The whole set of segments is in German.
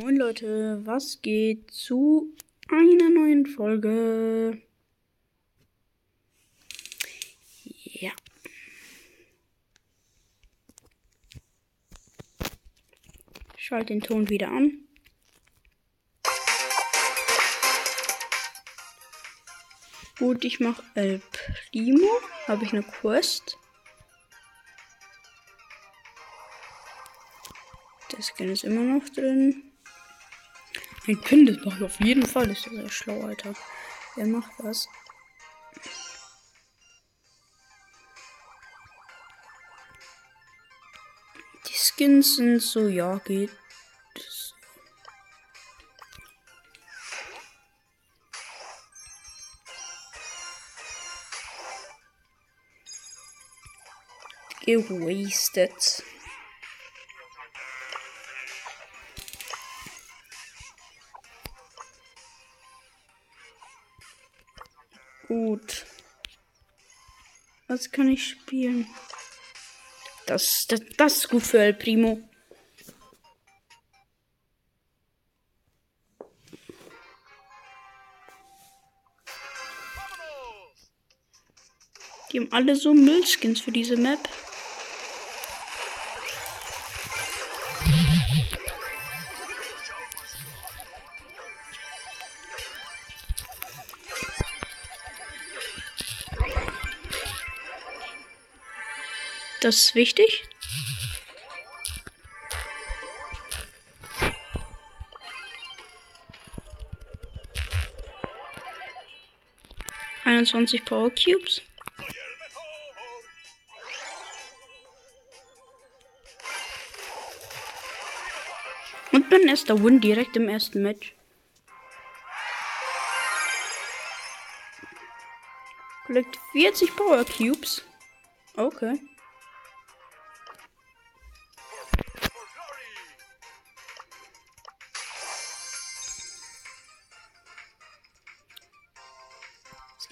Moin Leute, was geht zu einer neuen Folge? Ja. Schalt den Ton wieder an. Gut, ich mache El Primo. Habe ich eine Quest? Der Skin ist immer noch drin. Ein Pin, das mache ich auf jeden Fall. Das ist ja sehr schlau, Alter. Wer macht das? Die Skins sind so, ja, geht. Gewastet. Was kann ich spielen? Das, das, das ist gut für El Primo. Die haben alle so Müllskins für diese Map. Das ist wichtig. Einundzwanzig Power Cubes. Und mein erster Win direkt im ersten Match. Collect 40 Power Cubes. Okay.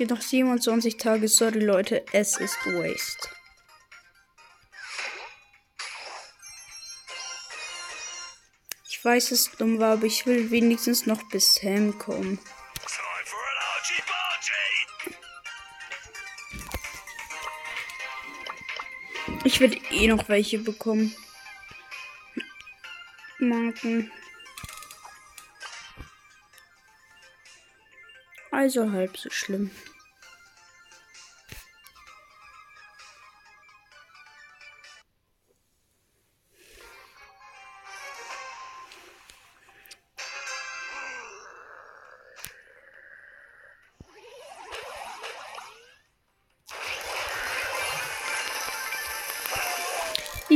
Geht noch 27 Tage. Sorry, Leute. Es ist Waste. Ich weiß, es dumm war, aber ich will wenigstens noch bis Sam kommen. Ich werde eh noch welche bekommen. Marken. Also halb so schlimm.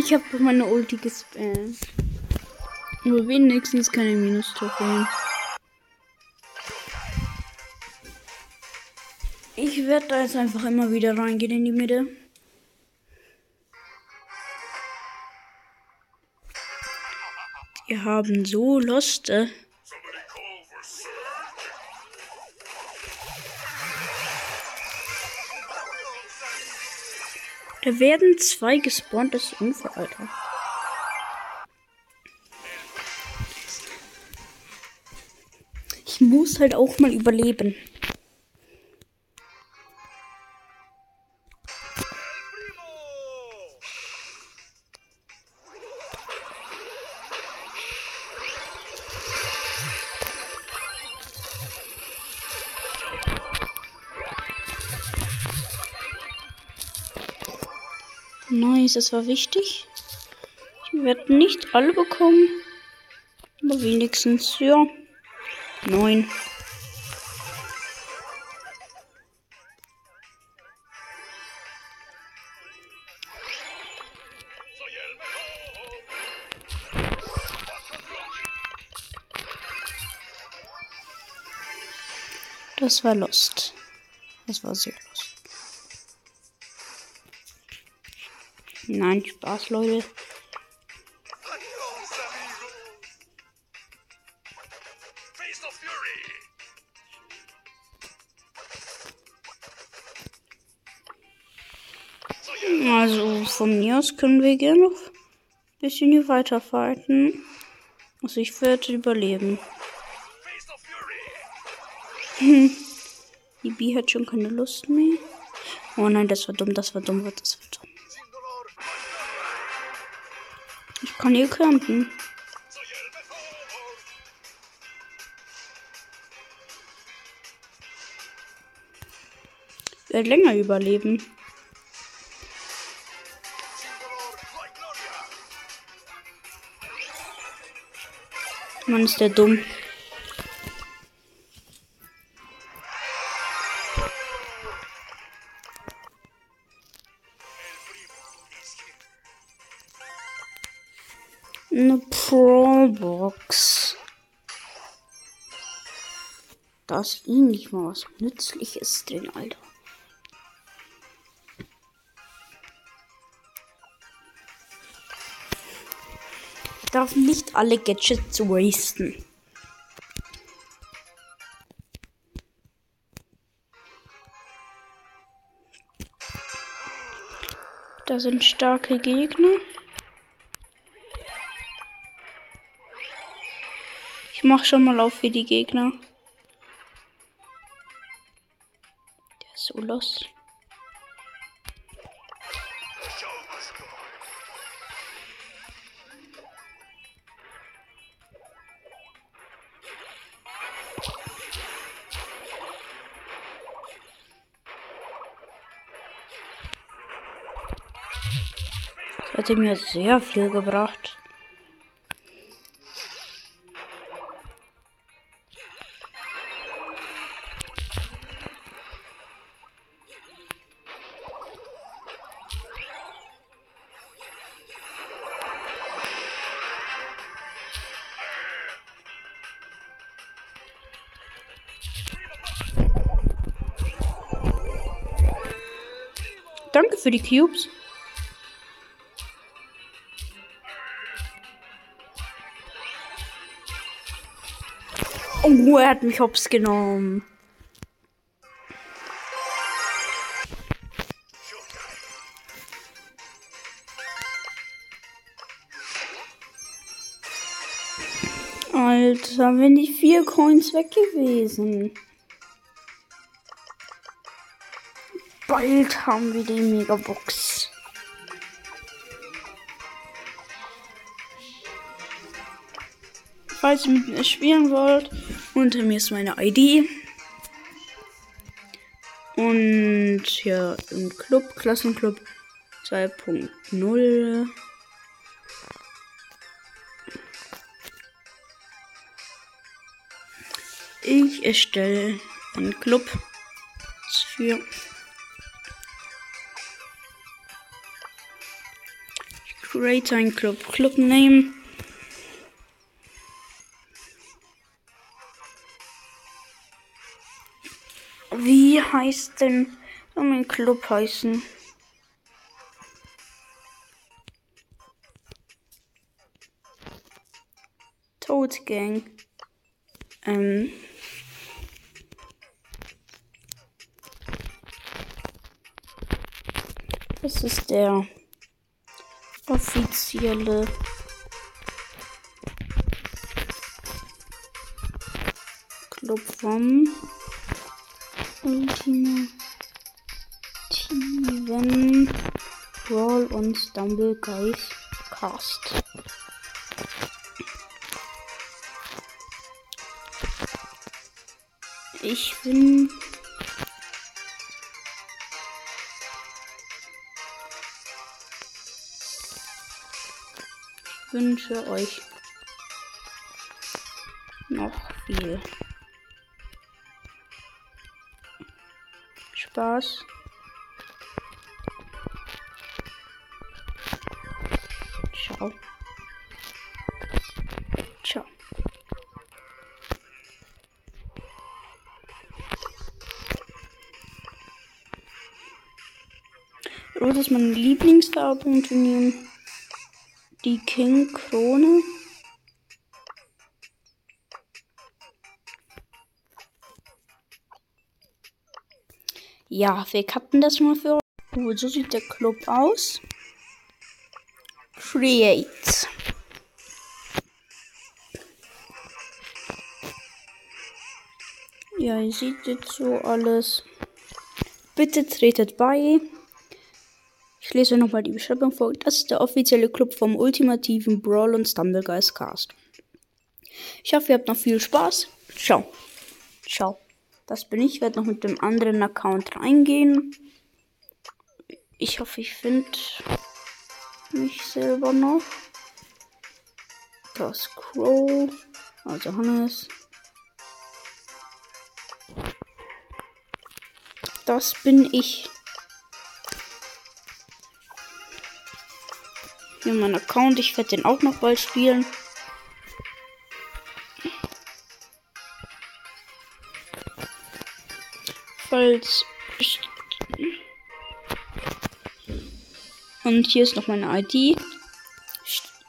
Ich habe meine Ulti gespammt. Nur wenigstens keine Minus-Trophäen. Ich werde da jetzt einfach immer wieder reingehen in die Mitte. Die haben so Loste. Da werden zwei gespawnt, das ist Unfall, Alter. Ich muss halt auch mal überleben. Nice, das war wichtig. Ich werde nicht alle bekommen. Aber wenigstens, ja. Neun. Das war Lost. Das war sehr Nein, Spaß, Leute. Also von mir aus können wir gerne noch ein bisschen hier weiterfighten. Also ich werde überleben. Fury! Die Bi hat schon keine Lust mehr. Oh nein, das war dumm, das war dumm, das war dumm. Kann hier campen. werde länger überleben. Mann, ist der dumm. Ist ihm nicht mal was Nützliches drin, Alter. Ich darf nicht alle Gadgets wasten. Da sind starke Gegner. Ich mach schon mal auf für die Gegner. So los. Das hätte mir sehr viel gebracht. Danke für die Cubes. Oh, er hat mich hops genommen. Alter, wenn die vier Coins weg gewesen. Bald haben wir die Megabox. Falls ihr mit mir spielen wollt, unter mir ist meine ID. Und hier im Club, Klassenclub 2.0. Ich erstelle einen Club für Create ein Club. Club Name. Wie heißt denn soll mein Club heißen? Toad Gang. Ähm. Das ist der offizielle Club vom ultimativen Brawl und Stumble Guys Cast. Ich bin wünsche euch noch viel Spaß. Ciao. Ciao. Rot ist meine Lieblingsfarbe Turnier die King-Krone. Ja, wir kappen das mal für euch. So sieht der Club aus. Create. Ja, ihr seht jetzt so alles. Bitte tretet bei. Ich lese nochmal die Beschreibung vor. Das ist der offizielle Club vom ultimativen Brawl und Stumblegeist Cast. Ich hoffe, ihr habt noch viel Spaß. Ciao. Ciao. Das bin ich. Ich werde noch mit dem anderen Account reingehen. Ich hoffe, ich finde mich selber noch. Das Crow. Also Hannes. Das bin ich. Hier mein Account. Ich werde den auch noch bald spielen. Falls. Und hier ist noch meine ID.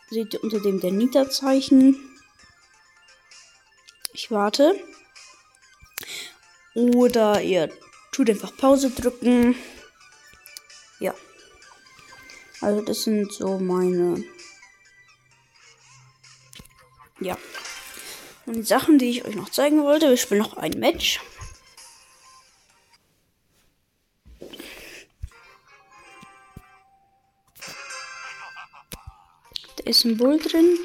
Seht ihr unter dem der Nita-Zeichen. Ich warte. Oder ihr tut einfach Pause drücken. Ja. Also das sind so meine. Ja. Und die Sachen, die ich euch noch zeigen wollte. Wir spielen noch ein Match. Da ist ein Bull drin.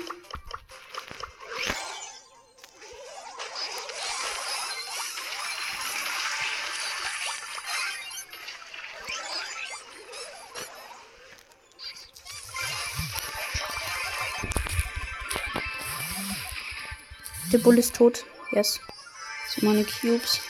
Bull ist tot. Yes. Sind meine Cubes.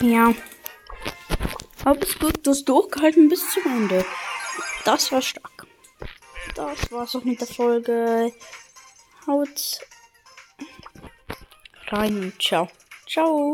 Ja. Aber ist gut, du hast durchgehalten bis zum Ende. Das war stark. Das war's auch mit der Folge. Haut rein ciao. Ciao.